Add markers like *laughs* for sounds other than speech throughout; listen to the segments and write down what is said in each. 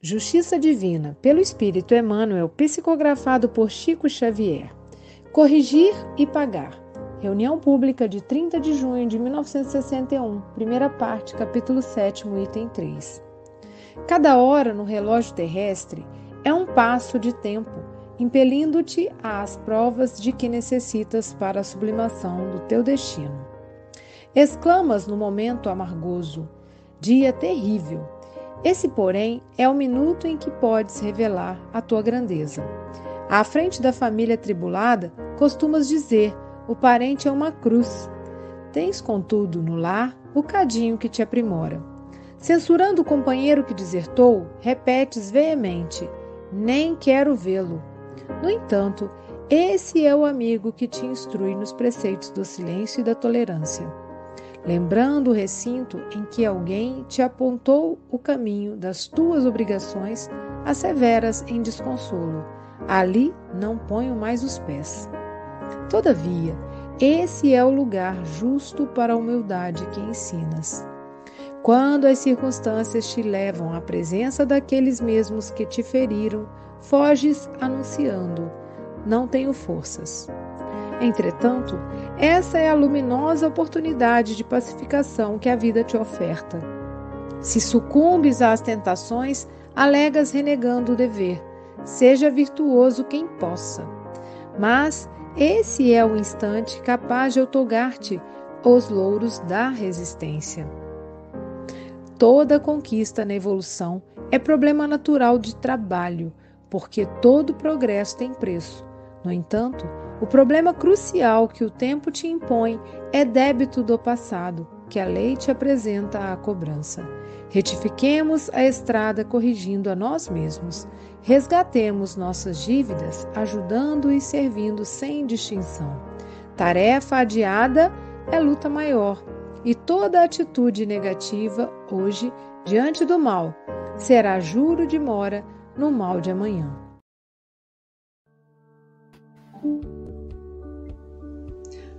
Justiça Divina, pelo Espírito Emmanuel, psicografado por Chico Xavier. Corrigir e pagar. Reunião pública de 30 de junho de 1961, primeira parte, capítulo 7, item 3. Cada hora no relógio terrestre é um passo de tempo, impelindo-te às provas de que necessitas para a sublimação do teu destino. Exclamas no momento amargoso: Dia terrível! Esse, porém, é o minuto em que podes revelar a tua grandeza. À frente da família tribulada, costumas dizer: o parente é uma cruz. Tens, contudo, no lar o cadinho que te aprimora. Censurando o companheiro que desertou, repetes veemente: Nem quero vê-lo. No entanto, esse é o amigo que te instrui nos preceitos do silêncio e da tolerância. Lembrando o recinto em que alguém te apontou o caminho das tuas obrigações, asseveras em desconsolo: Ali não ponho mais os pés. Todavia, esse é o lugar justo para a humildade que ensinas. Quando as circunstâncias te levam à presença daqueles mesmos que te feriram, foges anunciando: Não tenho forças. Entretanto, essa é a luminosa oportunidade de pacificação que a vida te oferta. Se sucumbes às tentações, alegas renegando o dever. Seja virtuoso quem possa. Mas esse é o instante capaz de otorgar-te os louros da resistência. Toda conquista na evolução é problema natural de trabalho, porque todo progresso tem preço. No entanto, o problema crucial que o tempo te impõe é débito do passado, que a lei te apresenta à cobrança. Retifiquemos a estrada corrigindo a nós mesmos. Resgatemos nossas dívidas, ajudando e servindo sem distinção. Tarefa adiada é luta maior, e toda atitude negativa hoje diante do mal será juro de mora no mal de amanhã.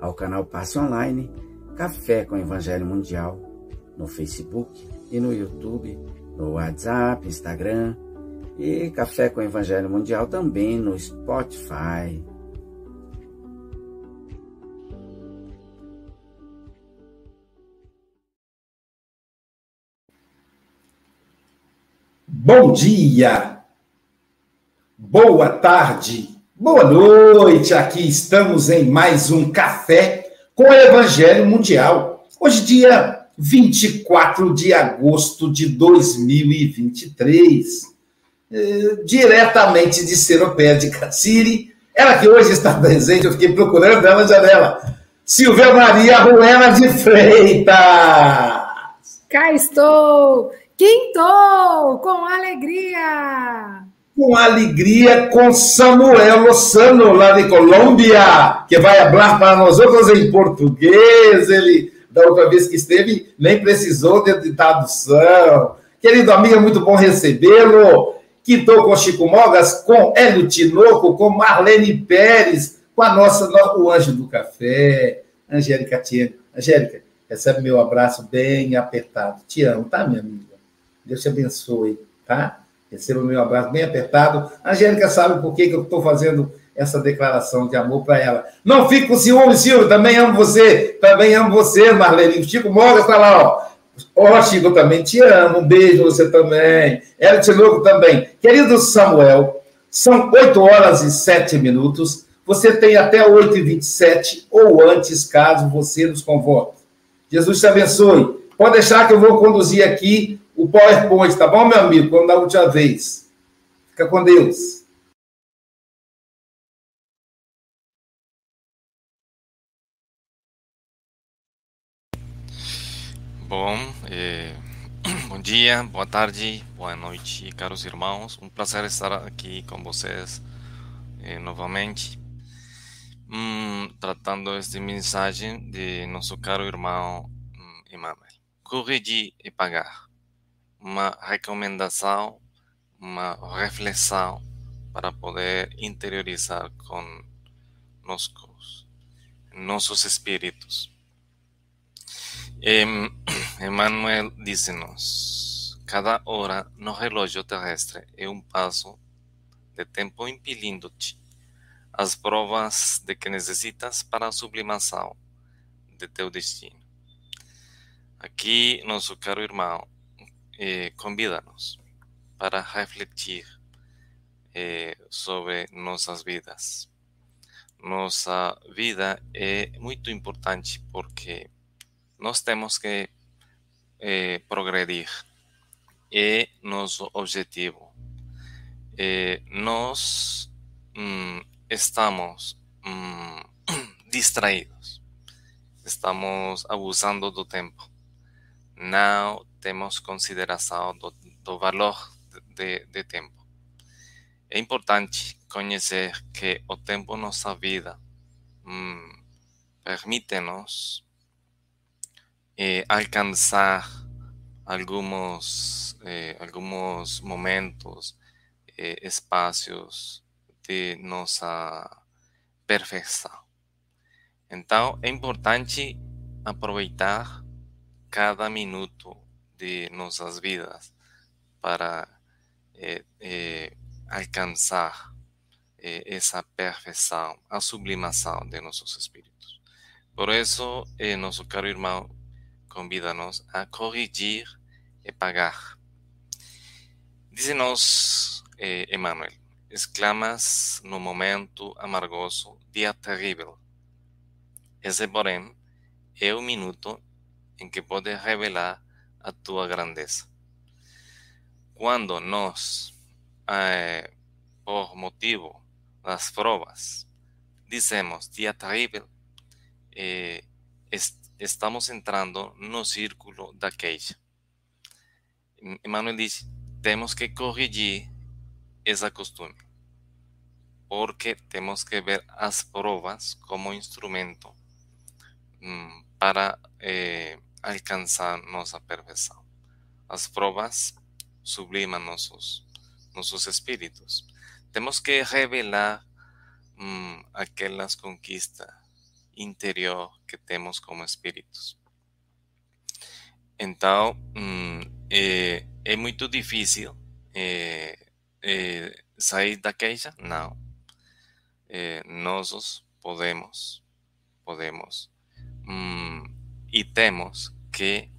ao canal Passe Online, Café com Evangelho Mundial, no Facebook e no YouTube, no WhatsApp, Instagram e Café com Evangelho Mundial também no Spotify, Bom dia, boa tarde, boa noite. Aqui estamos em mais um café com o Evangelho Mundial. Hoje, dia 24 de agosto de 2023. eh, diretamente de Seropédica Siri, ela que hoje está presente, eu fiquei procurando ela na janela. Silvia Maria Ruena de Freitas. Cá estou, quintou, com alegria. Com alegria, com Samuel Lozano, lá de Colômbia, que vai falar para nós outros em português. Ele, da outra vez que esteve, nem precisou de tradução. Querido amigo, é muito bom recebê-lo. Quintou com Chico Mogas, com Hélio Tinoco, com Marlene Pérez, com a nossa, o anjo do café, Angélica Tiene. Angélica, recebe meu abraço bem apertado. Te amo, tá, minha amiga? Deus te abençoe, tá? Receba o meu abraço bem apertado. Angélica sabe por que, que eu estou fazendo essa declaração de amor para ela. Não fique com ciúme, Silvio, também amo você, também amo você, Marlene. O Chico Mogas está lá, ó. Ó, oh, Chico, também te amo. Um beijo você também. Ela te louco também. Querido Samuel, são 8 horas e 7 minutos. Você tem até 8h27 ou antes, caso você nos convoque. Jesus te abençoe. Pode deixar que eu vou conduzir aqui o PowerPoint, tá bom, meu amigo? Como da última vez. Fica com Deus. Bom, eh, *clears throat* bom dia, boa tarde, boa noite, caros irmãos. Um prazer estar aqui com vocês eh, novamente, hum, tratando esta mensagem de nosso caro irmão hum, Emmanuel. Corrigir e pagar. Uma recomendação, uma reflexão para poder interiorizar com nossos, espíritos. Emmanuel diz-nos: cada hora no relógio terrestre é um passo de tempo impelindo-te as provas de que necessitas para a sublimação de teu destino. Aqui, nosso caro irmão eh, convida-nos para refletir eh, sobre nossas vidas. Nossa vida é muito importante porque nós temos que eh, progredir. É nosso objetivo. Eh, nós hum, estamos hum, *clears throat* distraídos. Estamos abusando do tempo. Não temos consideração do, do valor de, de tempo. É importante conhecer que o tempo nossa vida hum, permite-nos eh, alcançar alguns, eh, alguns momentos, eh, espaços de nossa perfeição. Então, é importante aproveitar cada minuto de nossas vidas para eh, eh, alcançar eh, essa perfeição, a sublimação de nossos espíritos. Por isso, nosso caro irmão convida-nos a corrigir e pagar. Eh, Emmanuel, exclamas no momento amargoso, dia terrível. Esse, porém, é o minuto em que pode revelar a tua grandeza. Quando nós, eh, por motivo das provas, dizemos dia terrível, eh, estamos entrando no círculo da queixa. Emmanuel diz: temos que corrigir essa costume, porque temos que ver as provas como instrumento um, para eh, alcançar nossa perfeição. As provas sublimam nossos, nossos espíritos. Temos que revelar um, aquelas conquistas interior que temos como espíritos. Então, hum, é, é, muito difícil é, é, sair da queixa? Não. Nós podemos, podemos, hum, e temos que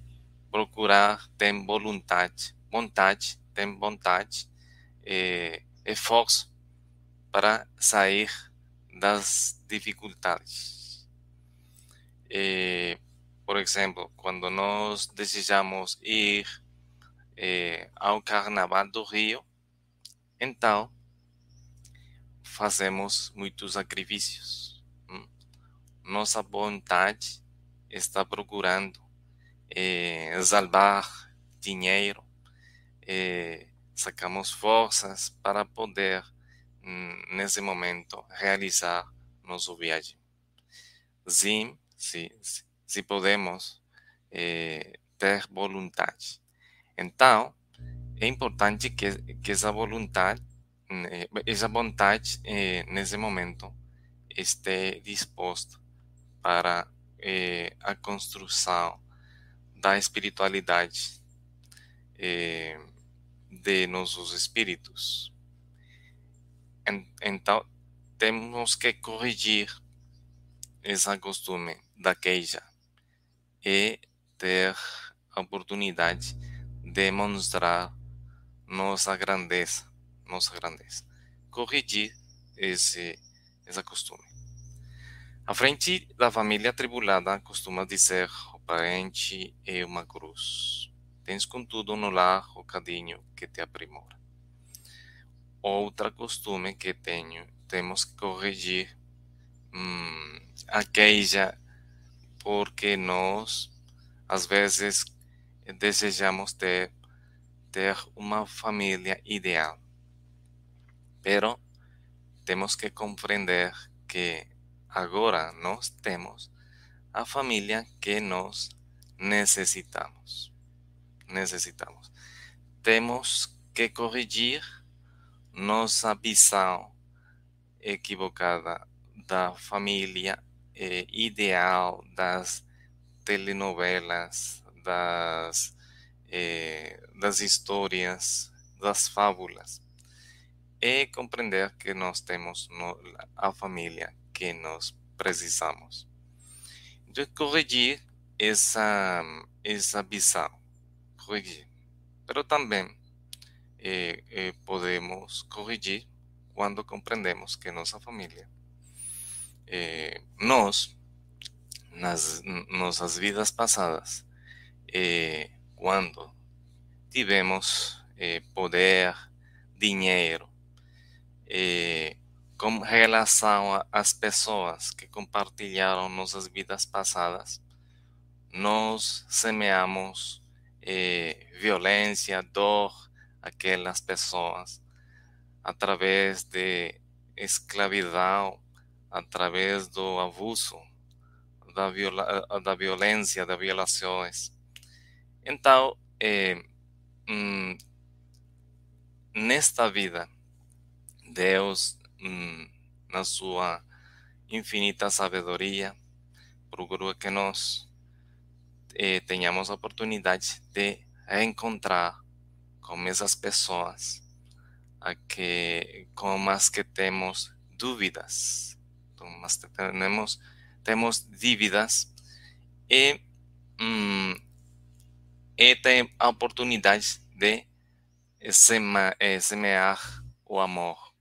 procurar ter vontade, vontade, ter vontade, é, esforço para sair das dificuldades. Eh, por exemplo, quando nós desejamos ir eh, ao Carnaval do Rio, Então, fazemos muitos sacrifícios. Hum? Nossa vontade está procurando eh, salvar dinheiro, eh, sacamos forças para poder, hum, nesse momento, realizar nosso viagem. Sim, se, se podemos eh, ter vontade. Então, é importante que, que essa vontade, eh, essa vontade nesse momento, esteja disposta para eh, a construção da espiritualidade eh, de nossos espíritos. Então, temos que corrigir esse costume da queixa e ter a oportunidade de demonstrar nossa grandeza, nossa grandeza. Corrigir esse, esse costume. A frente da família atribulada costuma dizer o parente é uma cruz. Tens, contudo, no lar o cadinho que te aprimora. Outra costume que tenho, temos que corrigir hum, a queixa, porque nós, às vezes, desejamos ter, ter uma família ideal. Pero temos que compreender que agora nós temos a família que nós necessitamos. Necessitamos. Temos que corrigir nossa visão equivocada da família eh, ideal das telenovelas, das, eh, das das fábulas. E compreender que nós temos no, a família que nós precisamos. Então, corrigir essa, essa visão. Corrigir. Mas também eh, eh, podemos corrigir quando compreendemos que nossa família, eh, nós, nas nossas vidas passadas, eh, quando tivemos eh, poder, dinheiro, eh, com relação às pessoas que compartilharam nossas vidas passadas, nós semeamos eh, violência, dor aquelas pessoas através de escravidão, através do abuso, da, viola, da violência, das violações. Então, eh, hum, nesta vida, Deus na sua infinita sabedoria, procura que nós eh, tenhamos a oportunidade de encontrar com essas pessoas a que, com as que temos dúvidas, com que temos, temos dívidas. E, hum, e tem a oportunidade de eh, semear o amor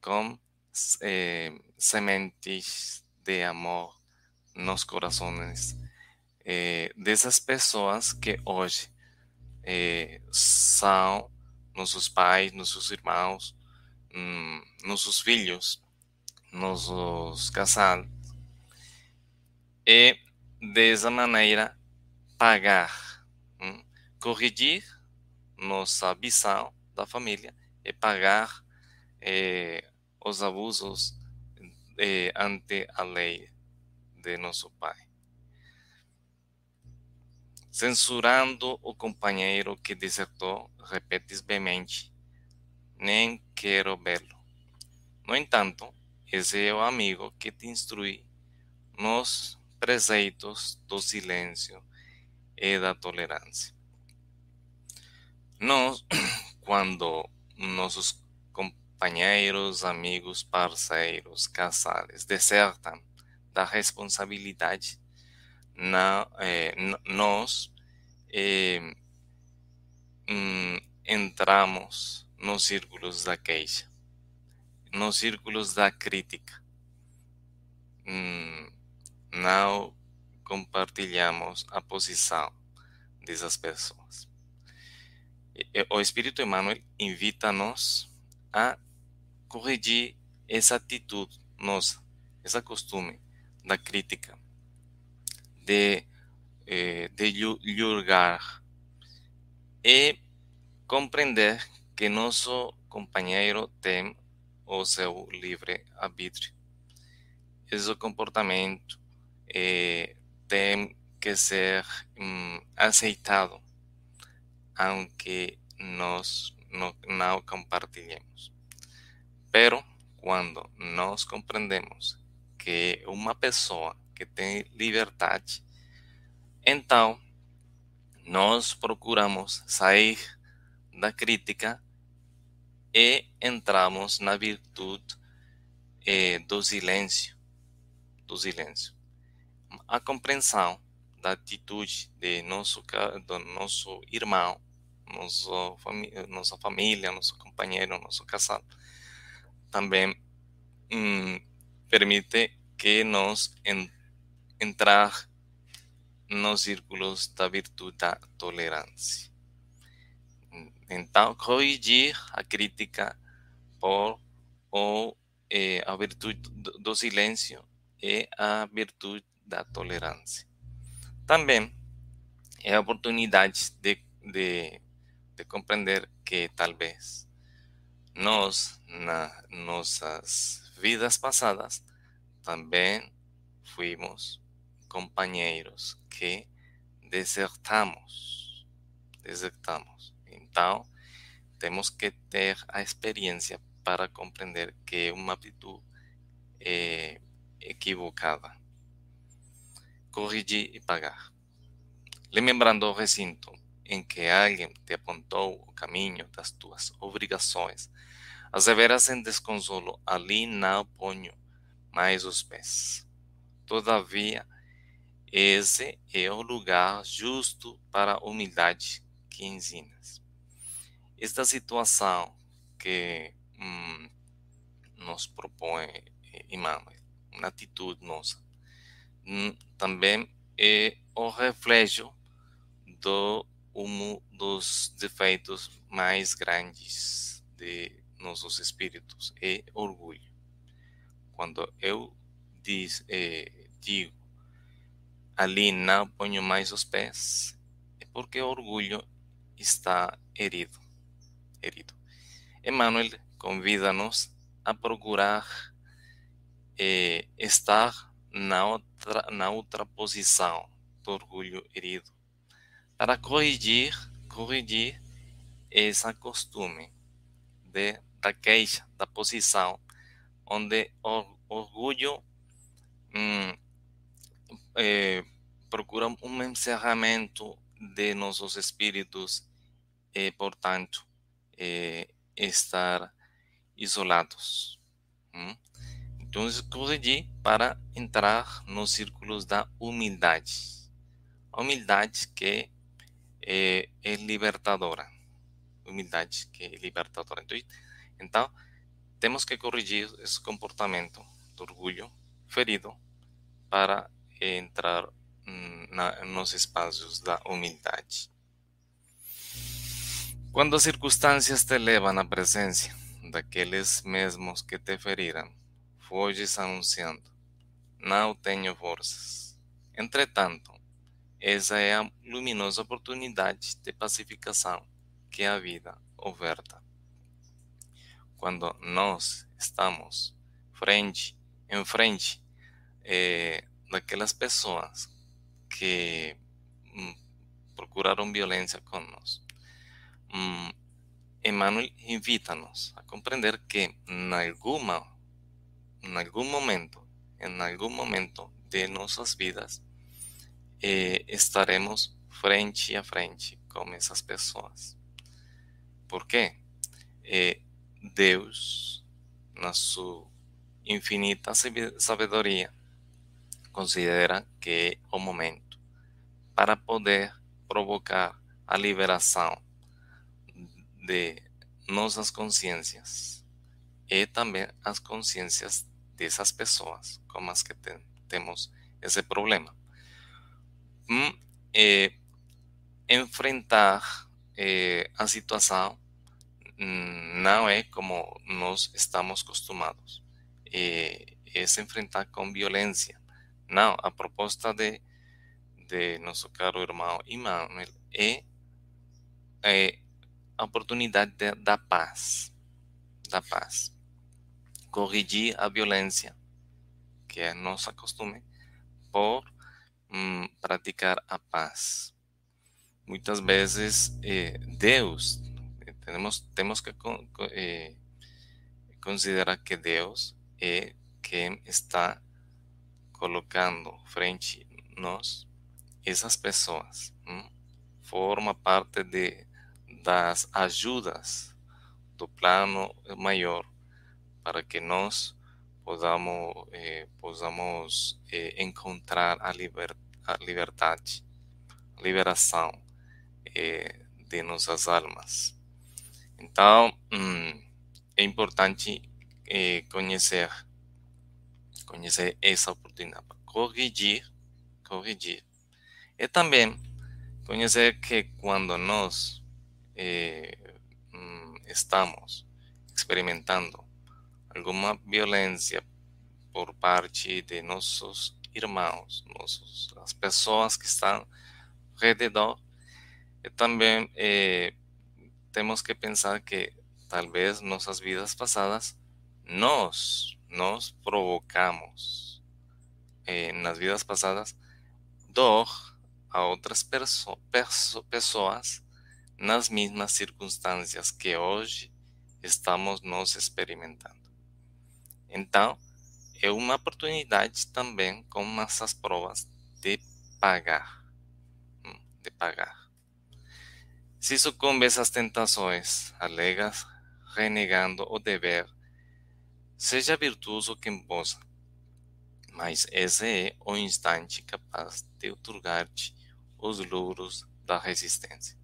com eh, sementes de amor nos corações eh, dessas pessoas que hoje eh, são nossos pais, nossos irmãos, hum, nossos filhos, nossos casados. E dessa maneira pagar, hum, corrigir nossa visão da família e pagar eh, os abusos eh, ante a lei de nosso Pai. Censurando o companheiro que desertou, repetes veemente: Nem quero vê-lo. No entanto, esse é o amigo que te instrui nos preceitos do silêncio e da tolerância. Nós, *clears throat* quando nossos companheiros, amigos, parceiros, casais desertam da responsabilidade, na, eh, nós eh, hum, entramos nos círculos da queixa, nos círculos da crítica. Hum, não compartilhamos a posição dessas pessoas. O Espírito Emmanuel invita-nos a corrigir essa atitude nossa, esse costume da crítica, de, eh, de julgar e compreender que nosso companheiro tem o seu livre arbítrio. Esse comportamento eh, tem que ser hum, aceitado, aunque nós não, não compartilhemos. Pero quando nós compreendemos que uma pessoa que tem liberdade, então nós procuramos sair da crítica e entramos na virtude eh, do silêncio, do silêncio. A compreensão da atitude de nosso do nosso irmão, nosso, nossa família, nosso companheiro, nosso casal, também hum, permite que nós en, entrar nos círculos da virtude da tolerância. Então, corrigir a crítica por ou eh, a virtude do silêncio e a virtude da tolerância. Também é a oportunidade de, de, de compreender que talvez nós, nas nossas vidas passadas, também fuimos companheiros que desertamos. Desertamos. Então, temos que ter a experiência para compreender que é uma atitude é equivocada. Corrigir e pagar. Lembrando o recinto em que alguém te apontou o caminho das tuas obrigações, as veras em desconsolo, ali não ponho mais os pés. Todavia, esse é o lugar justo para a humildade que ensinas. Esta situação que hum, nos propõe Emmanuel, uma atitude nossa, hum, também é o reflexo do um dos defeitos mais grandes de nossos espíritos é orgulho. Quando eu diz, eh, digo ali não ponho mais os pés, é porque o orgulho está herido. herido. Emmanuel convida-nos a procurar eh, estar na outra, na outra posição do orgulho herido, para corrigir, corrigir esse costume de, da queixa, da posição, onde o orgulho hum, é, procura um encerramento de nossos espíritos e, portanto, é, estar isolados. Hum? Então, corrigir para entrar nos círculos da humildade. A humildade que é, é libertadora. Humildade que é libertadora. Então, então, temos que corrigir esse comportamento do orgulho ferido para entrar na, nos espaços da humildade. Quando as circunstâncias te levam à presença daqueles mesmos que te feriram, foges anunciando: Não tenho forças. Entretanto, essa é a luminosa oportunidade de pacificação que a vida oferta. Quando nós estamos frente em frente eh, daquelas pessoas que hum, procuraram violência conosco. Hum, Emmanuel invita-nos a compreender que em alguma, em algum momento, em algum momento de nossas vidas, eh, estaremos frente a frente com essas pessoas. Por quê? Eh, Deus, na sua infinita sabedoria, considera que é o momento para poder provocar a liberação de nossas consciências e também as consciências dessas pessoas com as que tem, temos esse problema. É, enfrentar é, a situação não é como nós estamos acostumados. É, é se enfrentar com violência. Não, a proposta de, de nosso caro irmão Emmanuel é, é a oportunidade de, da paz. Da paz. Corrigir a violência, que é nosso costume, por hum, praticar a paz. Muitas vezes eh, Deus, temos, temos que eh, considerar que Deus é quem está colocando frente a nós essas pessoas. Forma parte de, das ajudas do plano maior para que nós podamos, eh, possamos eh, encontrar a, liber, a liberdade, a liberação eh, de nossas almas. Então, hum, é importante eh, conhecer, conhecer essa oportunidade para corrigir, corrigir. E também conhecer que quando nós eh, hum, estamos experimentando alguma violência por parte de nossos irmãos, nossos, as pessoas que estão ao redor, e também eh, temos que pensar que talvez nossas vidas passadas nós nos provocamos eh, nas vidas passadas dor a outras perso perso pessoas nas mesmas circunstâncias que hoje estamos nos experimentando. Então, é uma oportunidade também com essas provas de pagar, hum, de pagar. Se sucumbe a essas tentações, alegas, renegando o dever, seja virtuoso quem possa, mas esse é o instante capaz de otorgar-te os louros da resistência.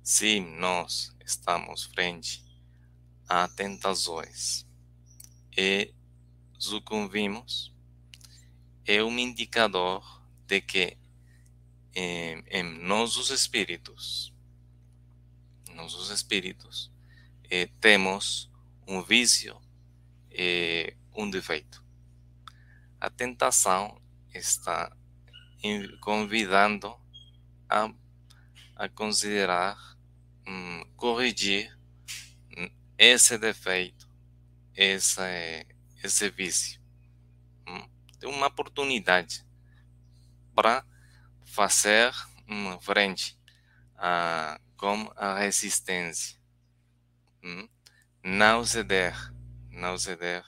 Se nós estamos frente a tentações e sucumbimos, é um indicador de que em, em nossos espíritos, nossos espíritos, eh, temos um vício e um defeito. A tentação está convidando a, a considerar, um, corrigir esse defeito essa, esse vício. Hum? Tem uma oportunidade para fazer uma frente a, com a resistência. Hum? Não ceder, não ceder,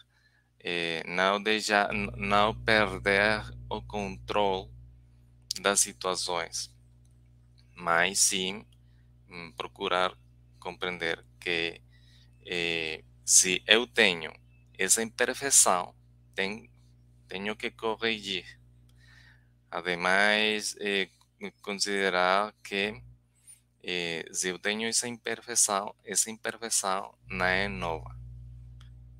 eh, não, deixar, não perder o controle das situações, mas sim hum, procurar compreender que eh, se eu tenho essa imperfeição, tenho, tenho que corrigir. Ademais, eh, considerar que eh, se eu tenho essa imperfeição, essa imperfeição não é nova.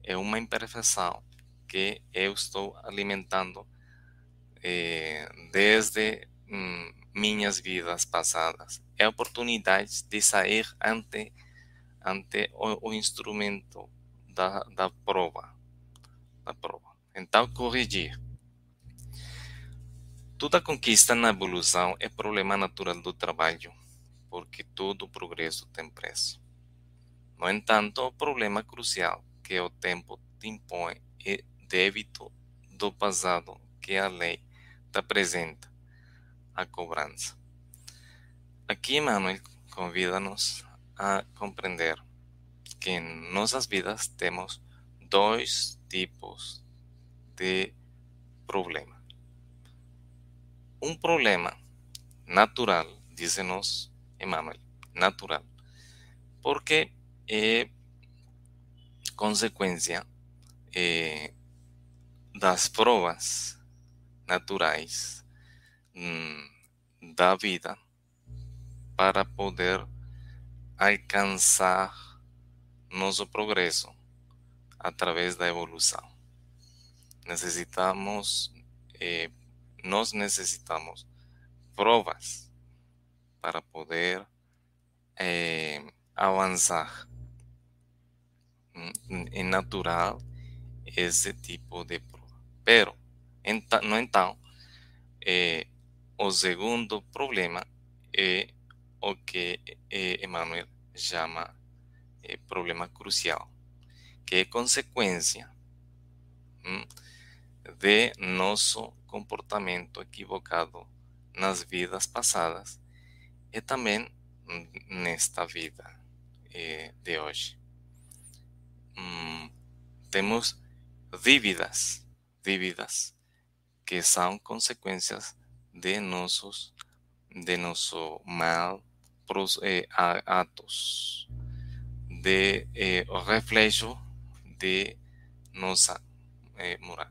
É uma imperfeição que eu estou alimentando eh, desde hum, minhas vidas passadas. É a oportunidade de sair ante, ante o, o instrumento da, da prova. Da prova. Então, corrigir. Toda conquista na evolução é problema natural do trabalho, porque todo progresso tem preço. No entanto, o problema crucial que o tempo te impõe é débito do passado que a lei te apresenta, a cobrança. Aqui, Emmanuel convida-nos a compreender que em nossas vidas temos dois tipos de problema. Um problema natural, diz-nos Natural, porque é consequência é, das provas naturais hum, da vida para poder alcançar nosso progresso através da evolução. Necessitamos, eh, nós necessitamos provas para poder eh, avançar é natural esse tipo de prova. Pero, no então, é, o segundo problema é o que Emmanuel chama é, problema crucial, que é consequência hum, de nosso comportamento equivocado nas vidas passadas e também nesta vida eh, de hoje. Hum, temos dívidas, dívidas que são consequências de nossos de nosso mal eh, atos, de eh, o reflexo de nossa eh, moral.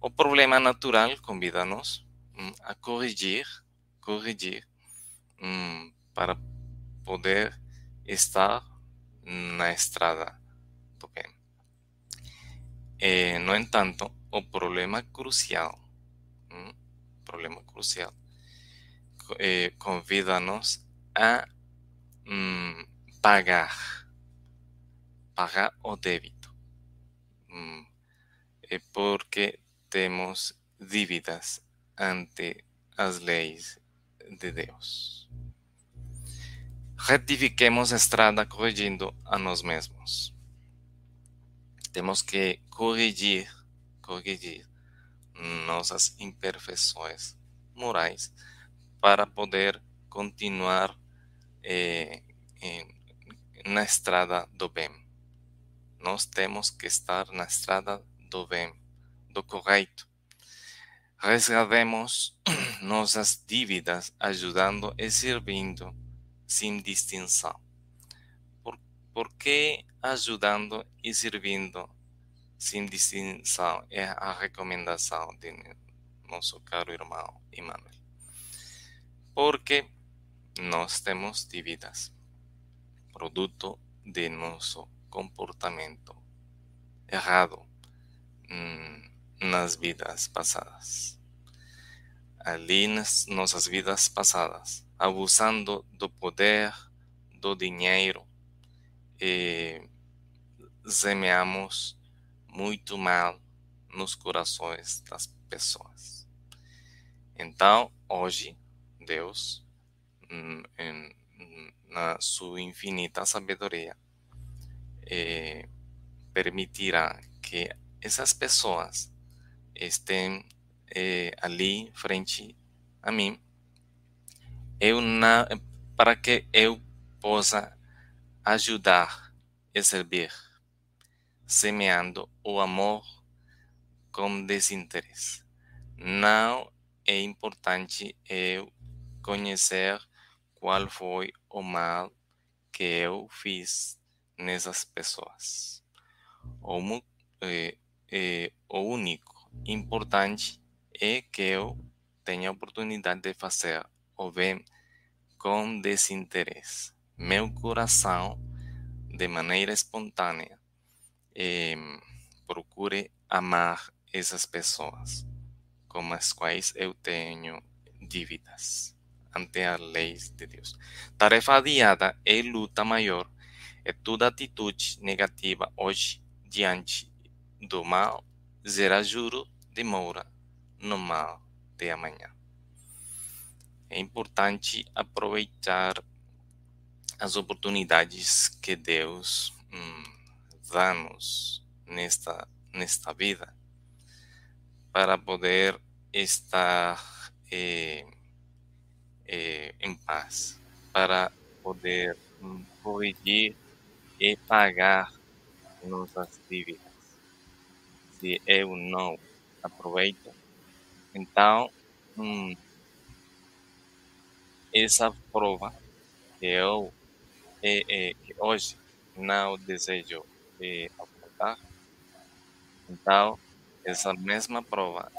O problema natural convida-nos hum, a corrigir, corrigir hum, para poder estar na estrada do bem. Eh, no entanto, o problema crucial, problema crucial, eh, convida-nos a um, pagar, pagar o débito, é porque temos dívidas ante as leis de Deus retifiquemos a estrada corrigindo a nós mesmos. Temos que corrigir, corrigir nossas imperfeições morais para poder continuar eh, na estrada do bem. Nós temos que estar na estrada do bem, do correto. Resgatemos *clears throat* nossas dívidas ajudando e servindo sem distinção. Por, por que ajudando e servindo sem distinção é a recomendação de nosso caro irmão Emmanuel? Porque nós temos dívidas, produto de nosso comportamento errado hum, nas vidas passadas. Ali nas nossas vidas passadas, abusando do poder, do dinheiro, e semeamos muito mal nos corações das pessoas. Então, hoje, Deus, hum, na sua infinita sabedoria, eh, permitirá que essas pessoas estejam eh, ali frente a mim eu na, para que eu possa ajudar e servir, semeando o amor com desinteresse. Não é importante eu conhecer qual foi o mal que eu fiz nessas pessoas. O, é, é, o único importante é que eu tenha a oportunidade de fazer o bem com desinteresse. Meu coração, de maneira espontânea, eh, procure amar essas pessoas com as quais eu tenho dívidas ante as leis de Deus. Tarefa adiada é luta maior. É toda atitude negativa hoje diante do mal será juro de mora no mal de amanhã é importante aproveitar as oportunidades que Deus hum, dá-nos nesta, nesta vida para poder estar eh, eh, em paz, para poder hum, corrigir e pagar nossas dívidas. Se eu não aproveito, então hum, essa prova que eu é, é, que hoje não desejo é, apontar, então essa mesma prova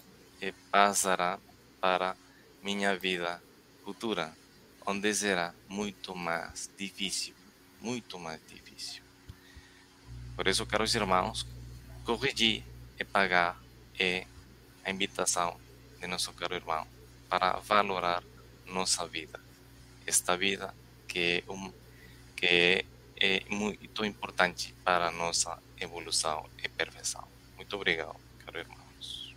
é, passará para minha vida futura, onde será muito mais difícil, muito mais difícil. Por isso, caros irmãos, corrigir e pagar é a invitação de nosso caro irmão para valorar nossa vida. Esta vida que, um, que é muito importante para a nossa evolução e perfeição. Muito obrigado, caro irmãos.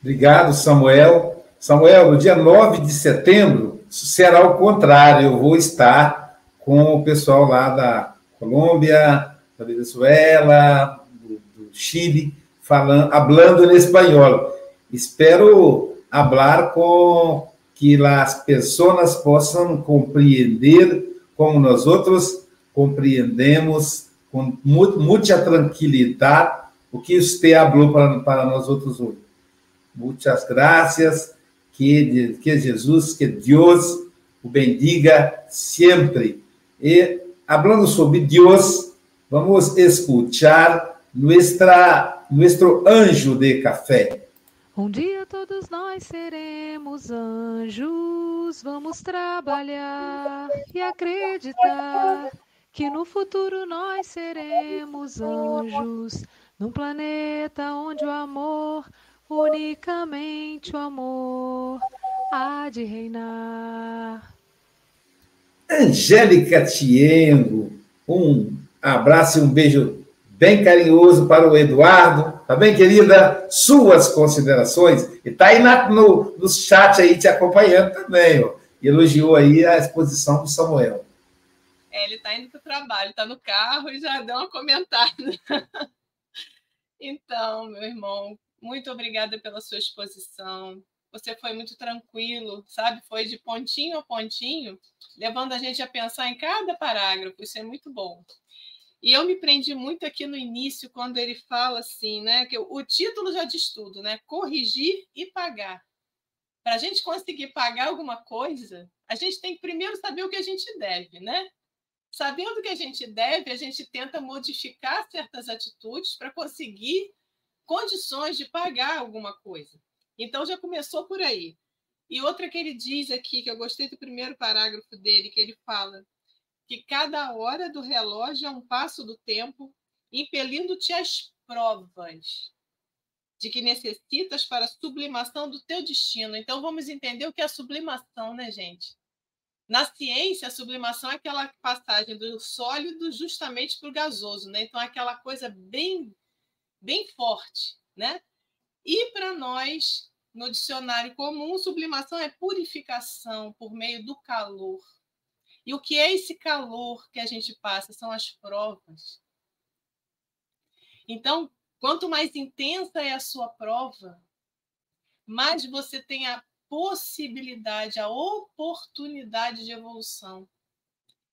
Obrigado, Samuel. Samuel, no dia 9 de setembro, será o contrário. Eu vou estar com o pessoal lá da Colômbia, da Venezuela, do, do Chile, falando, hablando em espanhol. Espero falar com que as pessoas possam compreender como nós outros compreendemos com muita tranquilidade o que você falou para, para nós outros hoje. Muitas graças, que, que Jesus, que Deus o bendiga sempre. E, falando sobre Deus, vamos escutar nuestra, nosso anjo de café. Um dia todos nós seremos anjos, vamos trabalhar e acreditar que no futuro nós seremos anjos, num planeta onde o amor, unicamente o amor, há de reinar. Angélica Tiengo, um abraço e um beijo bem carinhoso para o Eduardo, Tá bem, querida? Suas considerações. E tá aí na, no, no chat aí te acompanhando também, ó. Elogiou aí a exposição do Samuel. É, ele tá indo para o trabalho, está no carro e já deu uma comentada. *laughs* então, meu irmão, muito obrigada pela sua exposição. Você foi muito tranquilo, sabe? Foi de pontinho a pontinho, levando a gente a pensar em cada parágrafo. Isso é muito bom. E eu me prendi muito aqui no início, quando ele fala assim, né? Que o título já diz tudo, né? Corrigir e pagar. Para a gente conseguir pagar alguma coisa, a gente tem que primeiro saber o que a gente deve, né? Sabendo o que a gente deve, a gente tenta modificar certas atitudes para conseguir condições de pagar alguma coisa. Então já começou por aí. E outra que ele diz aqui, que eu gostei do primeiro parágrafo dele, que ele fala: que cada hora do relógio é um passo do tempo, impelindo-te às provas de que necessitas para a sublimação do teu destino. Então vamos entender o que é sublimação, né, gente? Na ciência, a sublimação é aquela passagem do sólido justamente para o gasoso, né? Então é aquela coisa bem bem forte, né? E para nós, no dicionário comum, sublimação é purificação por meio do calor. E o que é esse calor que a gente passa? São as provas. Então, quanto mais intensa é a sua prova, mais você tem a possibilidade, a oportunidade de evolução.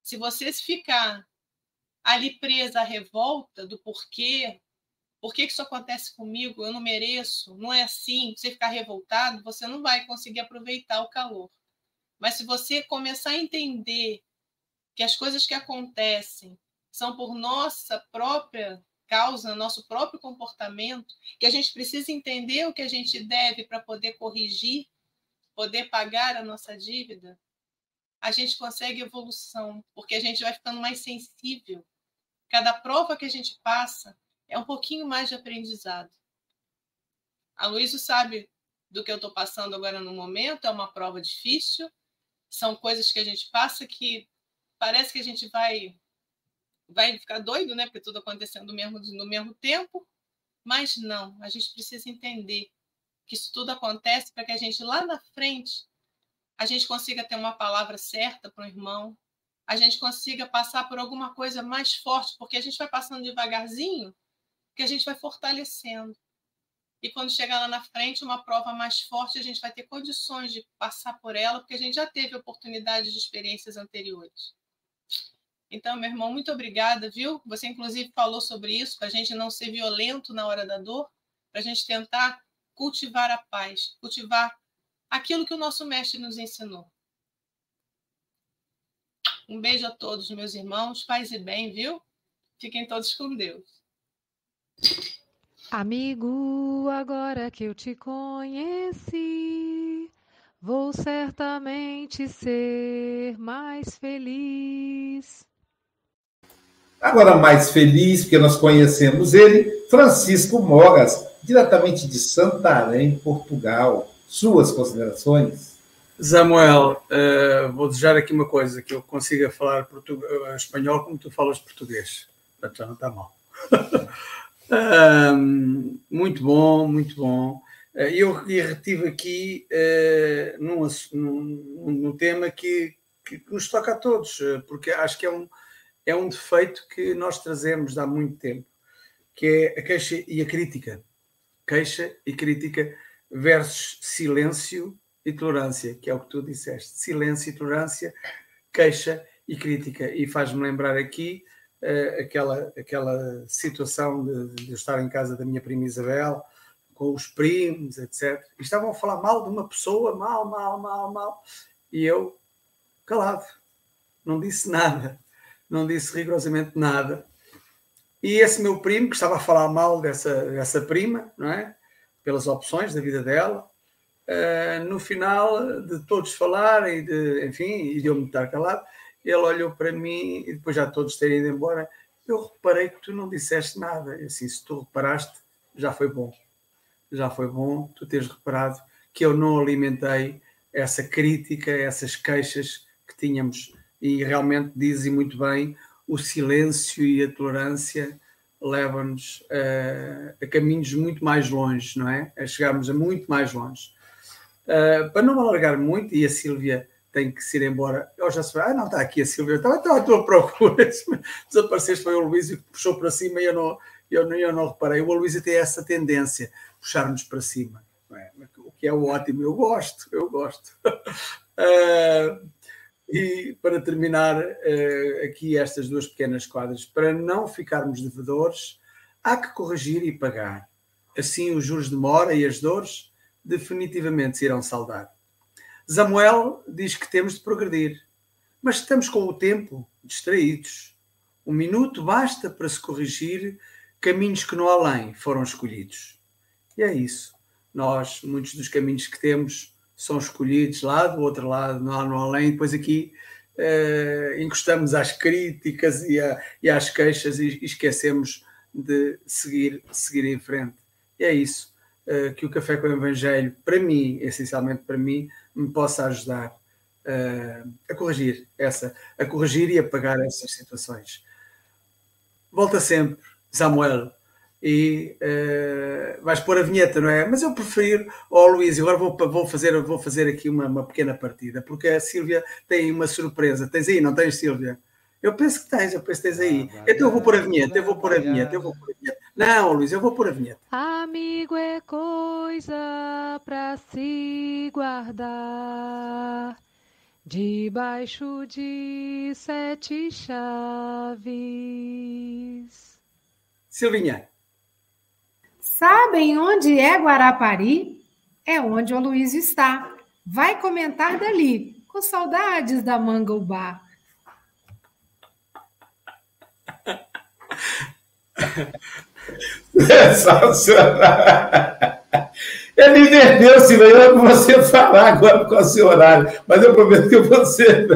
Se você ficar ali presa à revolta do porquê, por que isso acontece comigo? Eu não mereço, não é assim. Você ficar revoltado, você não vai conseguir aproveitar o calor. Mas se você começar a entender que as coisas que acontecem são por nossa própria causa, nosso próprio comportamento, que a gente precisa entender o que a gente deve para poder corrigir, poder pagar a nossa dívida, a gente consegue evolução, porque a gente vai ficando mais sensível. Cada prova que a gente passa é um pouquinho mais de aprendizado. A Luísa sabe do que eu estou passando agora no momento, é uma prova difícil, são coisas que a gente passa que parece que a gente vai vai ficar doido, né? Porque tudo acontecendo no mesmo, no mesmo tempo, mas não, a gente precisa entender que isso tudo acontece para que a gente lá na frente a gente consiga ter uma palavra certa para o irmão, a gente consiga passar por alguma coisa mais forte, porque a gente vai passando devagarzinho, que a gente vai fortalecendo. E quando chegar lá na frente, uma prova mais forte, a gente vai ter condições de passar por ela, porque a gente já teve oportunidades de experiências anteriores. Então, meu irmão, muito obrigada, viu? Você, inclusive, falou sobre isso, para a gente não ser violento na hora da dor, para a gente tentar cultivar a paz, cultivar aquilo que o nosso mestre nos ensinou. Um beijo a todos, meus irmãos, paz e bem, viu? Fiquem todos com Deus. Amigo, agora que eu te conheci, vou certamente ser mais feliz. Agora, mais feliz, porque nós conhecemos ele, Francisco Mogas, diretamente de Santarém, Portugal. Suas considerações? Samuel, uh, vou desejar aqui uma coisa, que eu consiga falar uh, espanhol como tu falas português. Portanto, não está mal. *laughs* uh, muito bom, muito bom. Uh, eu retive aqui uh, num, tema que, que, que, nos toca a todos, porque acho que é um, é um defeito que nós trazemos há muito tempo, que é a queixa e a crítica. Queixa e crítica versus silêncio e tolerância, que é o que tu disseste. Silêncio e tolerância, queixa e crítica. E faz-me lembrar aqui aquela, aquela situação de, de, estar em casa da minha prima Isabel, com os primos, etc. E estavam a falar mal de uma pessoa, mal, mal, mal, mal. E eu, calado, não disse nada. Não disse rigorosamente nada. E esse meu primo, que estava a falar mal dessa, dessa prima, não é? Pelas opções da vida dela, uh, no final de todos falarem, de, enfim, e de eu me estar calado, ele olhou para mim e depois já todos terem ido embora, eu reparei que tu não disseste nada. Assim, se tu reparaste, já foi bom. Já foi bom tu teres reparado que eu não alimentei essa crítica, essas queixas que tínhamos. E realmente dizem muito bem, o silêncio e a tolerância levam-nos a, a caminhos muito mais longe, não é? A chegarmos a muito mais longe. Uh, para não alargar muito, e a Sílvia tem que se ir embora. Eu já sei, ah, não, está aqui a Silvia, estava, estava à tua procura. *laughs* Desapareceste, foi o Luís que puxou para cima e eu não, eu, não, eu não reparei. O Luís tem essa tendência, puxar-nos para cima, é? o que é ótimo, eu gosto, eu gosto. uh, *laughs* e para terminar uh, aqui estas duas pequenas quadras, para não ficarmos devedores, há que corrigir e pagar. Assim os juros de mora e as dores definitivamente se irão saldar. Samuel diz que temos de progredir, mas estamos com o tempo distraídos. Um minuto basta para se corrigir caminhos que no além foram escolhidos. E é isso. Nós, muitos dos caminhos que temos são escolhidos lá do outro lado, no, no além, e depois aqui eh, encostamos às críticas e, a, e às queixas e, e, esquecemos de seguir, seguir em frente. E é isso eh, que o Café com o Evangelho, para mim, essencialmente para mim, me possa ajudar uh, a corrigir essa, a corrigir e a pagar essas situações. Volta sempre, Samuel, e uh, vais pôr a vinheta, não é? Mas eu prefiro, ó oh, Luís, agora vou, vou, fazer, vou fazer aqui uma, uma pequena partida, porque a Sílvia tem uma surpresa. Tens aí, não tens, Sílvia? Eu penso que tens, eu penso que tens aí. Ah, então eu vou pôr a vinheta, eu vou pôr a vinheta, eu vou pôr a vinheta. Não, Luís, eu vou pôr a vinheta. Amigo é coisa para se guardar debaixo de sete chaves. Silvinha. Sabem onde é Guarapari? É onde o Luiz está. Vai comentar dali, com saudades da Mangaubá. *laughs* Sensacional. Ele inverteu, Silvio, eu com você falar agora com o seu horário, mas eu prometo que você.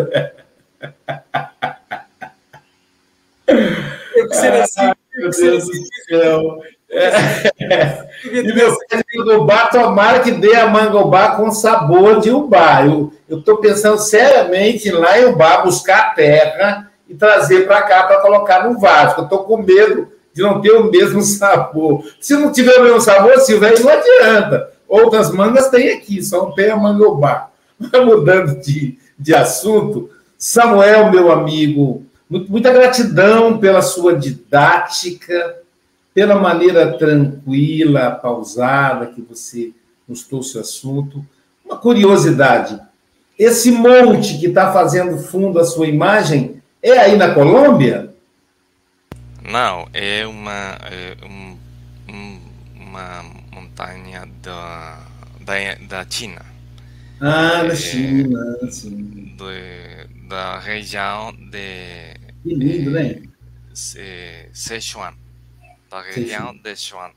Eu que ser assim. Ah, meu Deus do céu. É. E meu mangobá, tomara que dê a mangobá com sabor de ubá. Eu estou pensando seriamente lá em ubá buscar terra e trazer para cá para colocar no vaso. Eu estou com medo de não ter o mesmo sabor. Se não tiver o mesmo sabor, Silvio, não adianta. Outras mangas tem aqui, só não tem a mangobá. *laughs* Mudando de, de assunto, Samuel, meu amigo, muita gratidão pela sua didática, pela maneira tranquila, pausada que você nos trouxe o assunto. Uma curiosidade: esse monte que está fazendo fundo a sua imagem é aí na Colômbia? Não, é uma, é um, uma montanha da, da, da China. Ah, da é, China, sim. De, da região de. Que lindo, né? Sichuan. Da região Sichuan. de Sichuan.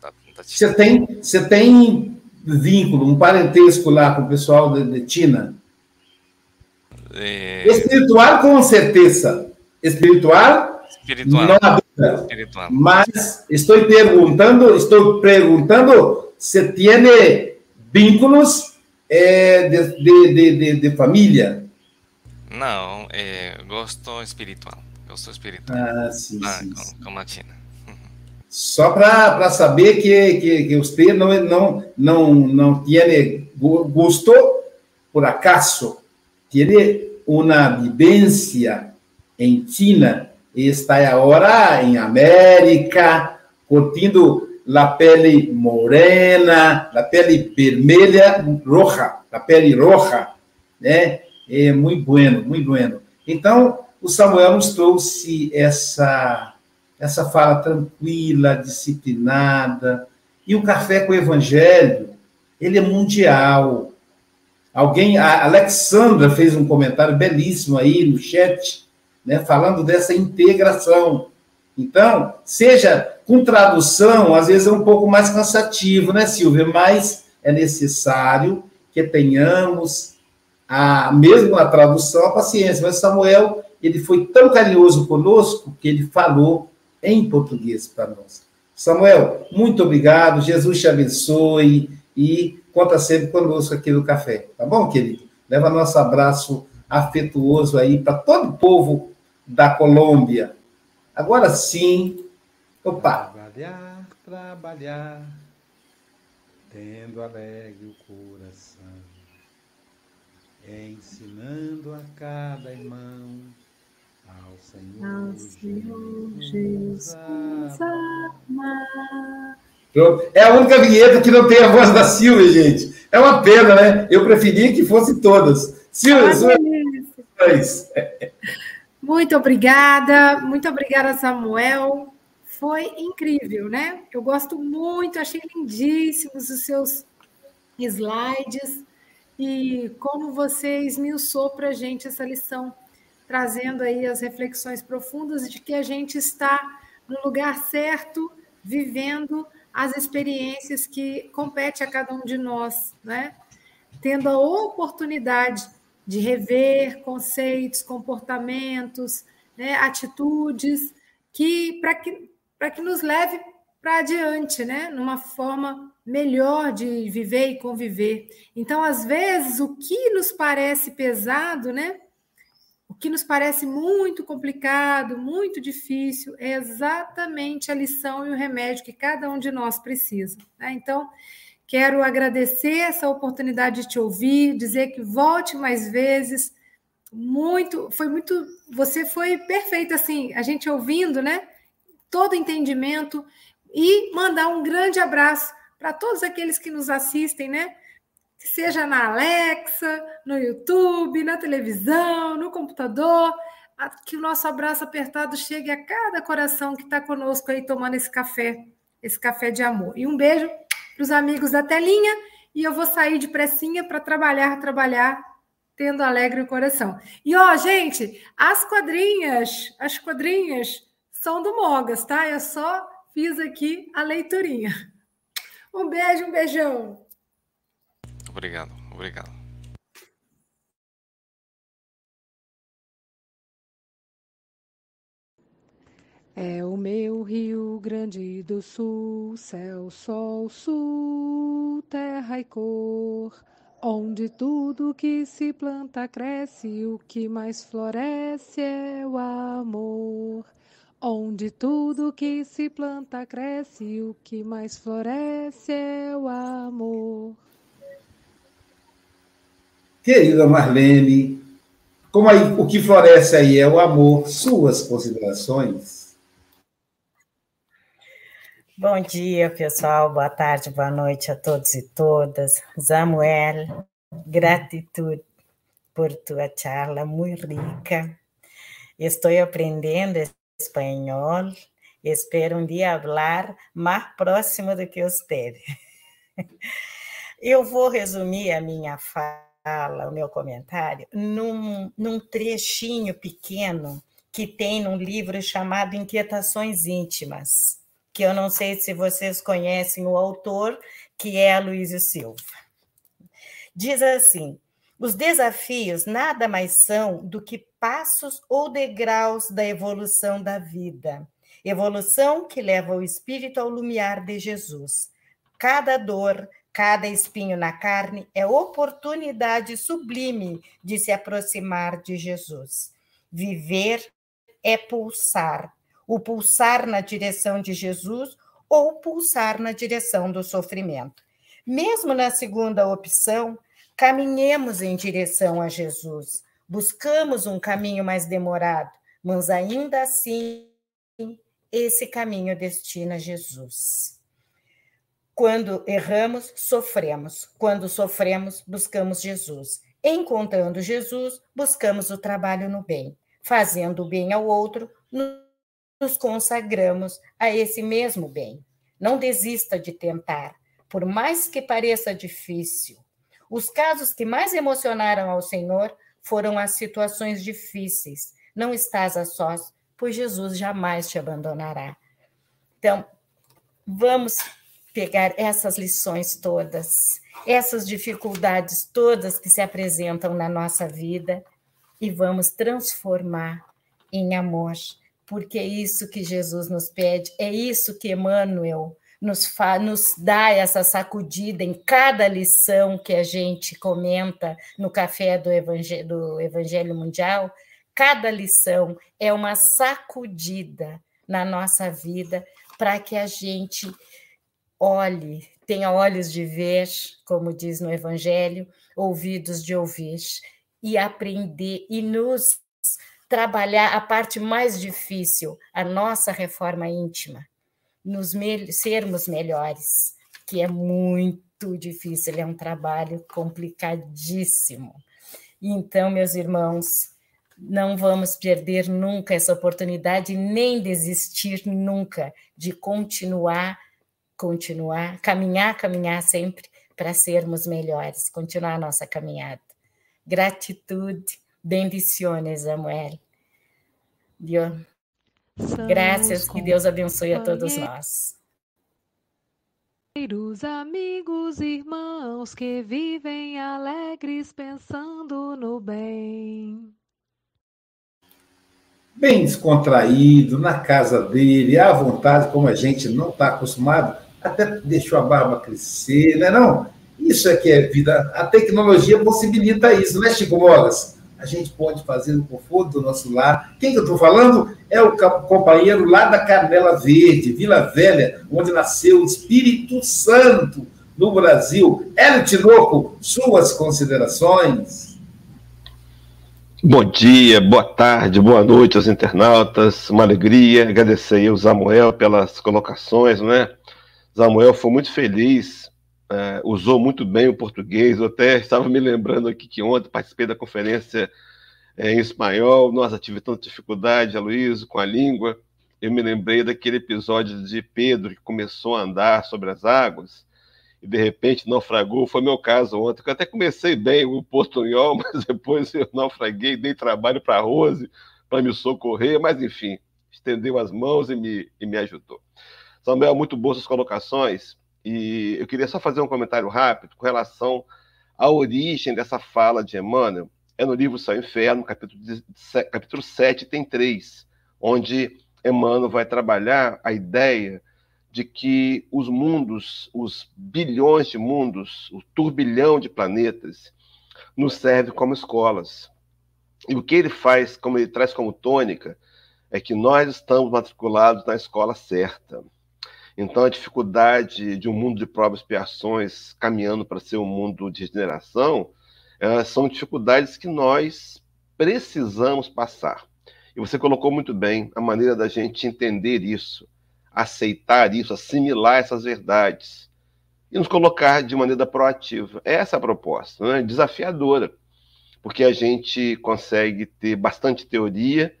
Da, da você, tem, você tem vínculo, um parentesco lá com o pessoal de, de China? É... Espiritual, com certeza. Espiritual, Espiritual. Não há dúvida. Espiritual. Mas estou perguntando, estou perguntando se tem vínculos é de, de, de, de família? Não, é gosto espiritual. Gosto espiritual. Ah, sim, ah, sim, com, sim. com a China. Só para saber que, que, que você não, não, não, não tem gosto por acaso, tem uma vivência em China está agora em América, curtindo a pele morena, a pele vermelha, roja, a pele roja, né? É muito bueno, muito bueno. Então, o Samuel nos trouxe essa essa fala tranquila, disciplinada. E o café com o evangelho, ele é mundial. Alguém, a Alexandra fez um comentário belíssimo aí no chat, né, falando dessa integração. Então, seja com tradução, às vezes é um pouco mais cansativo, né, Silvia? Mas é necessário que tenhamos a mesmo a tradução, a paciência. Mas Samuel, ele foi tão carinhoso conosco que ele falou em português para nós. Samuel, muito obrigado, Jesus te abençoe e conta sempre conosco aqui no café, tá bom, querido? Leva nosso abraço afetuoso aí para todo o povo da Colômbia. Agora sim, opa. Trabalhar, trabalhar, tendo alegre o coração, ensinando a cada irmão ao Senhor, Senhor Jesus amar. Pronto. É a única vinheta que não tem a voz da Silvia, gente. É uma pena, né? Eu preferia que fosse todas. Silvia, Ah, sua beleza. vez. *laughs* Muito obrigada, muito obrigada, Samuel. Foi incrível, né? Eu gosto muito, achei lindíssimos os seus slides e como você esmiuçou para a gente essa lição, trazendo aí as reflexões profundas de que a gente está no lugar certo, vivendo as experiências que compete a cada um de nós, né? Tendo a oportunidade de rever conceitos, comportamentos, né, atitudes que para que para que nos leve para adiante, né, numa forma melhor de viver e conviver. Então, às vezes, o que nos parece pesado, né, o que nos parece muito complicado, muito difícil, é exatamente a lição e o remédio que cada um de nós precisa. né? Então, quero agradecer essa oportunidade de te ouvir, dizer que volte mais vezes. Muito, foi muito, você foi perfeito assim, a gente ouvindo, né? Todo entendimento e mandar um grande abraço para todos aqueles que nos assistem, né? seja na Alexa, no YouTube, na televisão, no computador, que o nosso abraço apertado chegue a cada coração que está conosco aí tomando esse café, esse café de amor. E um beijo para os amigos da telinha, e eu vou sair de pressinha para trabalhar, trabalhar, tendo alegre o coração. E ó, gente, as quadrinhas, as quadrinhas são do Mogas, tá? Eu só fiz aqui a leiturinha. Um beijo, um beijão. Obrigado, obrigado. É o meu Rio Grande do Sul, céu, sol, sul, terra e cor, onde tudo que se planta cresce, o que mais floresce é o amor. Onde tudo que se planta cresce, o que mais floresce é o amor. Querida Marlene, como aí, o que floresce aí é o amor, suas considerações? Bom dia, pessoal. Boa tarde, boa noite a todos e todas. Samuel, gratidão por tua charla muito rica. Estou aprendendo espanhol. Espero um dia falar mais próximo do que você. *laughs* Eu vou resumir a minha fala, o meu comentário, num, num trechinho pequeno que tem num livro chamado Inquietações Íntimas, que eu não sei se vocês conhecem o autor, que é Aloysio Silva. Diz assim: os desafios nada mais são do que passos ou degraus da evolução da vida, evolução que leva o espírito ao lumiar de Jesus. Cada dor Cada espinho na carne é oportunidade sublime de se aproximar de Jesus. Viver é pulsar, o pulsar na direção de Jesus ou pulsar na direção do sofrimento. Mesmo na segunda opção, caminhemos em direção a Jesus. Buscamos um caminho mais demorado, mas ainda assim esse caminho destina a Jesus. Quando erramos, sofremos. Quando sofremos, buscamos Jesus. Encontrando Jesus, buscamos o trabalho no bem. Fazendo o bem ao outro, consagramos a esse mesmo bem. Não desista de tentar, por mais que pareça difícil. Os casos que mais emocionaram ao Senhor foram as situações difíceis. Não estás a sós, pois Jesus jamais te abandonará. Então, vamos pegar essas lições todas, essas dificuldades todas que se apresentam na nossa vida e vamos transformar em amor, porque é isso que Jesus nos pede, é isso que Emmanuel nos, nos dá essa sacudida em cada lição que a gente comenta no café do do Evangelho Mundial. Cada lição é uma sacudida na nossa vida para que a gente olhe, tenha olhos de ver, como diz no Evangelho, ouvidos de ouvir, e aprender e nos trabalhar a parte mais difícil, a nossa reforma íntima, nos me sermos melhores, que é muito difícil, é um trabalho complicadíssimo. Então, meus irmãos, não vamos perder nunca essa oportunidade, nem desistir nunca de continuar continuar, caminhar, caminhar sempre para sermos melhores, continuar a nossa caminhada. Gratitude, bendiciones, Samuel. Deus. Graças e Deus abençoe a todos nós. Amigos, irmãos que vivem alegres pensando no bem bem descontraído, na casa dele, à vontade, como a gente não está acostumado até deixou a barba crescer, não é não? Isso é que é vida. A tecnologia possibilita isso, né, Chico Mogas? A gente pode fazer no conforto do nosso lar. Quem que eu estou falando? É o companheiro lá da Canela Verde, Vila Velha, onde nasceu o Espírito Santo no Brasil. Hélio Tinoco, suas considerações? Bom dia, boa tarde, boa noite aos internautas. Uma alegria agradecer ao Samuel pelas colocações, né? Samuel foi muito feliz, é, usou muito bem o português. Eu até estava me lembrando aqui que ontem participei da conferência é, em espanhol. Nossa, tive tanta dificuldade, Aloysio, com a língua. Eu me lembrei daquele episódio de Pedro que começou a andar sobre as águas e de repente naufragou. Foi meu caso ontem, que eu até comecei bem o portunhol, *laughs* mas depois eu naufraguei, dei trabalho para a Rose para me socorrer, mas enfim, estendeu as mãos e me, e me ajudou. Samuel, muito boas as colocações. E eu queria só fazer um comentário rápido com relação à origem dessa fala de Emmanuel. É no livro e Inferno, capítulo, capítulo 7, tem três, onde Emmanuel vai trabalhar a ideia de que os mundos, os bilhões de mundos, o turbilhão de planetas, nos serve como escolas. E o que ele faz, como ele traz como tônica, é que nós estamos matriculados na escola certa. Então, a dificuldade de um mundo de provas e expiações caminhando para ser um mundo de regeneração é, são dificuldades que nós precisamos passar. E você colocou muito bem a maneira da gente entender isso, aceitar isso, assimilar essas verdades e nos colocar de maneira proativa. Essa é a proposta, né? desafiadora, porque a gente consegue ter bastante teoria,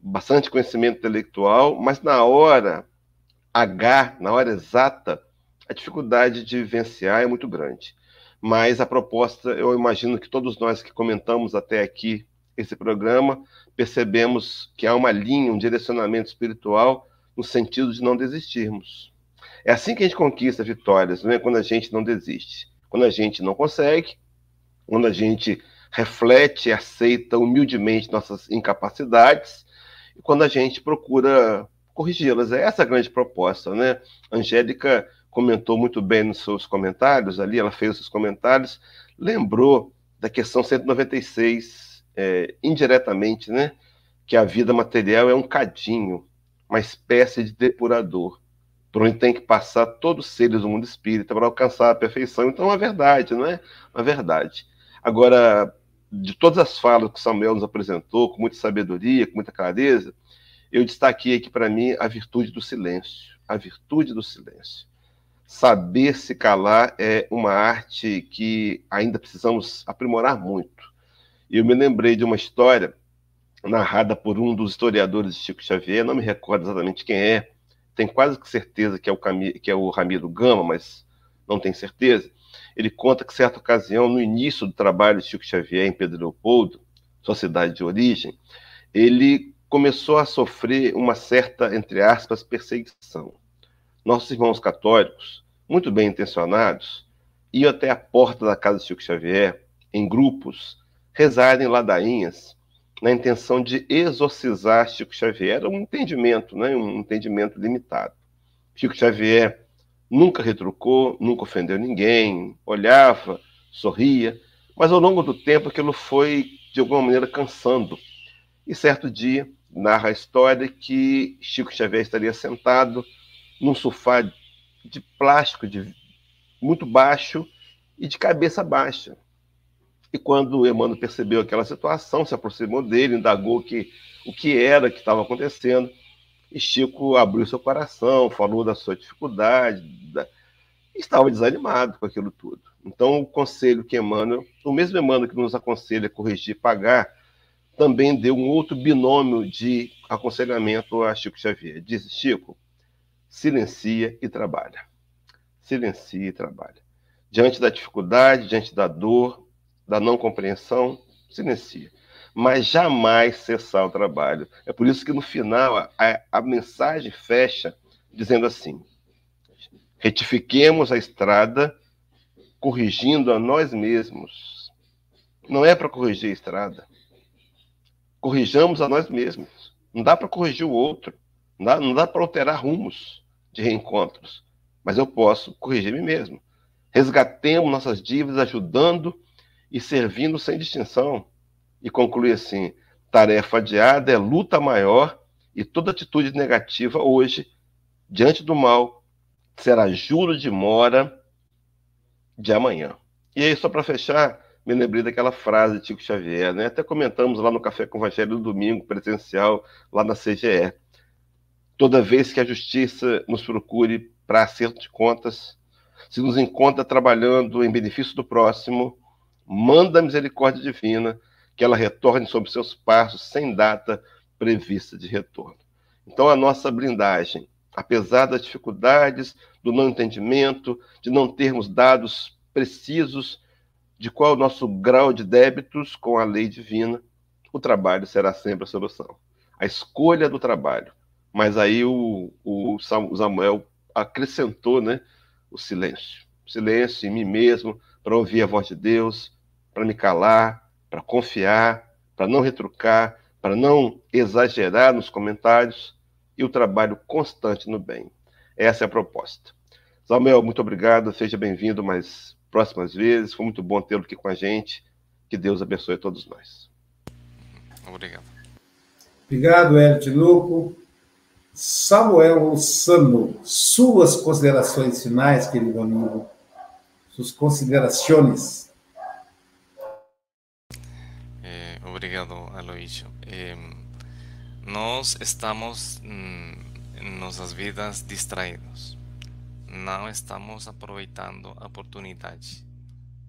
bastante conhecimento intelectual, mas na hora H, na hora exata, a dificuldade de vivenciar é muito grande. Mas a proposta, eu imagino que todos nós que comentamos até aqui esse programa, percebemos que há uma linha, um direcionamento espiritual no sentido de não desistirmos. É assim que a gente conquista vitórias, não é quando a gente não desiste. Quando a gente não consegue, quando a gente reflete e aceita humildemente nossas incapacidades, e quando a gente procura corrigi-las. É essa a grande proposta, né? Angélica comentou muito bem nos seus comentários ali, ela fez os comentários, lembrou da questão 196, é, indiretamente, né? Que a vida material é um cadinho, uma espécie de depurador, por onde tem que passar todos os seres do mundo espírita para alcançar a perfeição. Então, é uma verdade, não é? Uma verdade. Agora, de todas as falas que Samuel nos apresentou, com muita sabedoria, com muita clareza, eu destaquei aqui para mim a virtude do silêncio. A virtude do silêncio. Saber se calar é uma arte que ainda precisamos aprimorar muito. Eu me lembrei de uma história narrada por um dos historiadores de Chico Xavier, não me recordo exatamente quem é, tenho quase que certeza que é o, Cam... que é o Ramiro Gama, mas não tenho certeza. Ele conta que, certa ocasião, no início do trabalho de Chico Xavier em Pedro Leopoldo, sua cidade de origem, ele começou a sofrer uma certa, entre aspas, perseguição. Nossos irmãos católicos, muito bem intencionados, iam até a porta da casa de Chico Xavier, em grupos, rezarem ladainhas na intenção de exorcizar Chico Xavier. Era um entendimento, né? um entendimento limitado. Chico Xavier nunca retrucou, nunca ofendeu ninguém, olhava, sorria, mas ao longo do tempo aquilo foi, de alguma maneira, cansando. E certo dia, narra a história que Chico Xavier estaria sentado num sofá de plástico de muito baixo e de cabeça baixa. E quando Emmanuel percebeu aquela situação, se aproximou dele, indagou que, o que era que estava acontecendo, e Chico abriu seu coração, falou da sua dificuldade, da... estava desanimado com aquilo tudo. Então, o conselho que Emmanuel, o mesmo Emmanuel que nos aconselha a corrigir pagar, também deu um outro binômio de aconselhamento a Chico Xavier. Diz Chico, silencia e trabalha. Silencia e trabalha. Diante da dificuldade, diante da dor, da não compreensão, silencia. Mas jamais cessar o trabalho. É por isso que no final a, a mensagem fecha dizendo assim: retifiquemos a estrada, corrigindo a nós mesmos. Não é para corrigir a estrada. Corrijamos a nós mesmos. Não dá para corrigir o outro. Não dá, não dá para alterar rumos de reencontros. Mas eu posso corrigir mim mesmo. Resgatemos nossas dívidas ajudando e servindo sem distinção. E conclui assim: tarefa adiada é luta maior e toda atitude negativa hoje, diante do mal, será juro de mora de amanhã. E aí, só para fechar, me lembrei daquela frase de Tico Xavier, né? Até comentamos lá no Café com o Evangelho do domingo, presencial, lá na CGE. Toda vez que a justiça nos procure para acerto de contas, se nos encontra trabalhando em benefício do próximo, manda a misericórdia divina que ela retorne sobre seus passos sem data prevista de retorno. Então, a nossa blindagem, apesar das dificuldades, do não entendimento, de não termos dados precisos de qual o nosso grau de débitos com a lei divina, o trabalho será sempre a solução. A escolha do trabalho. Mas aí o, o Samuel acrescentou né, o silêncio. silêncio em mim mesmo, para ouvir a voz de Deus, para me calar, para confiar, para não retrucar, para não exagerar nos comentários e o trabalho constante no bem. Essa é a proposta. Samuel, muito obrigado, seja bem-vindo mais próximas vezes. Foi muito bom tê-lo aqui com a gente. Que Deus abençoe a todos nós. Obrigado. Obrigado, Hélio Luco. Samuel Sano, suas considerações finais, querido amigo. Suas considerações. Obrigado, Aloysio. Eh, nós estamos mm, em nossas vidas distraídos. Não estamos aproveitando a oportunidade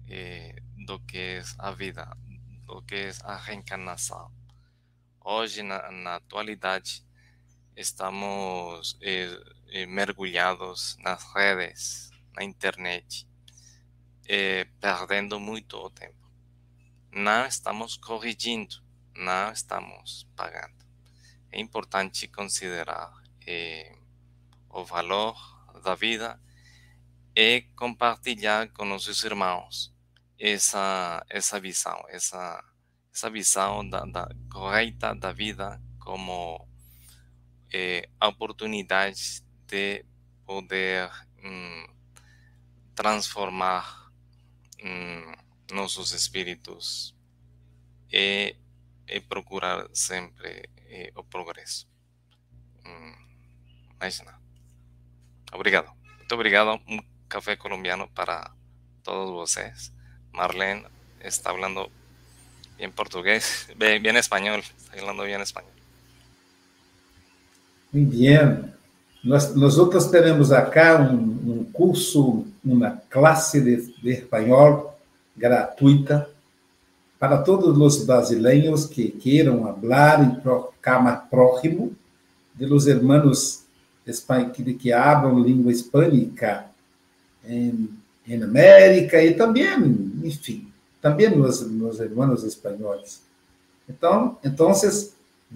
eh, do que é a vida, do que é a reencarnação. Hoje, na, na atualidade, estamos eh, eh mergulhados nas redes, na internet, eh, perdendo muito tempo não estamos corrigindo, não estamos pagando. É importante considerar eh, o valor da vida e compartilhar com nossos irmãos essa, essa visão, essa, essa visão da, correta da vida como eh, de poder hum, transformar hum, nossos espíritos e, procurar sempre e, o mais nada. Obrigado. Muito obrigado. Um café colombiano para todos vocês. Marlene está hablando bien portugués, *laughs* bien español, está hablando bien español. Muy bien. Nós, nós outros teremos acá um, um curso, uma classe de, de espanhol gratuita para todos os brasileiros que queiram falar e ficar mais próximo de los hermanos que, hablam língua hispânica em, América e também, enfim, também nos, nos hermanos espanhóis. Então, então,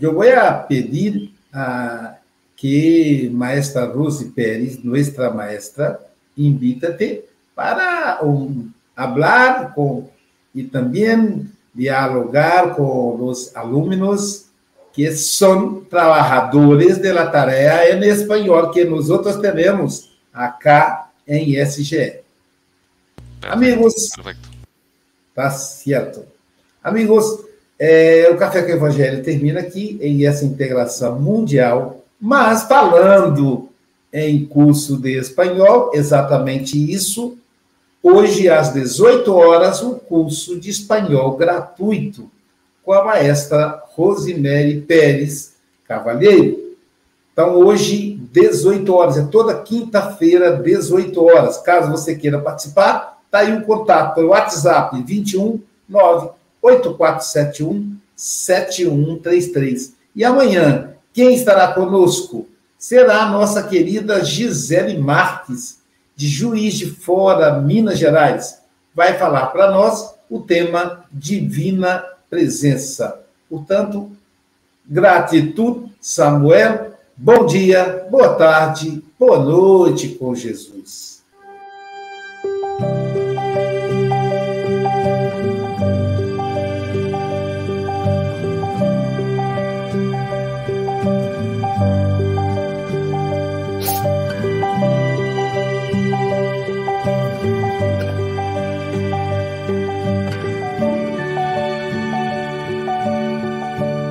eu vou pedir a que maestra Rose Pérez, nossa maestra, invita-te para um, hablar com e também dialogar com os alunos que são trabalhadores da tarefa em espanhol que nós outros temos acá em SGE. Amigos, Perfeito. tá certo. Amigos, é, o Café com o Evangelho termina aqui em essa integração mundial mas falando em curso de espanhol, exatamente isso. Hoje, às 18 horas, um curso de espanhol gratuito com a maestra Rosemary Pérez Cavalheiro. Então, hoje, 18 horas, é toda quinta-feira, 18 horas. Caso você queira participar, está aí o um contato pelo WhatsApp 21 98471 7133. E amanhã, quem estará conosco? Será a nossa querida Gisele Marques, de Juiz de Fora, Minas Gerais. Vai falar para nós o tema Divina presença. Portanto, gratidão, Samuel. Bom dia, boa tarde, boa noite com Jesus.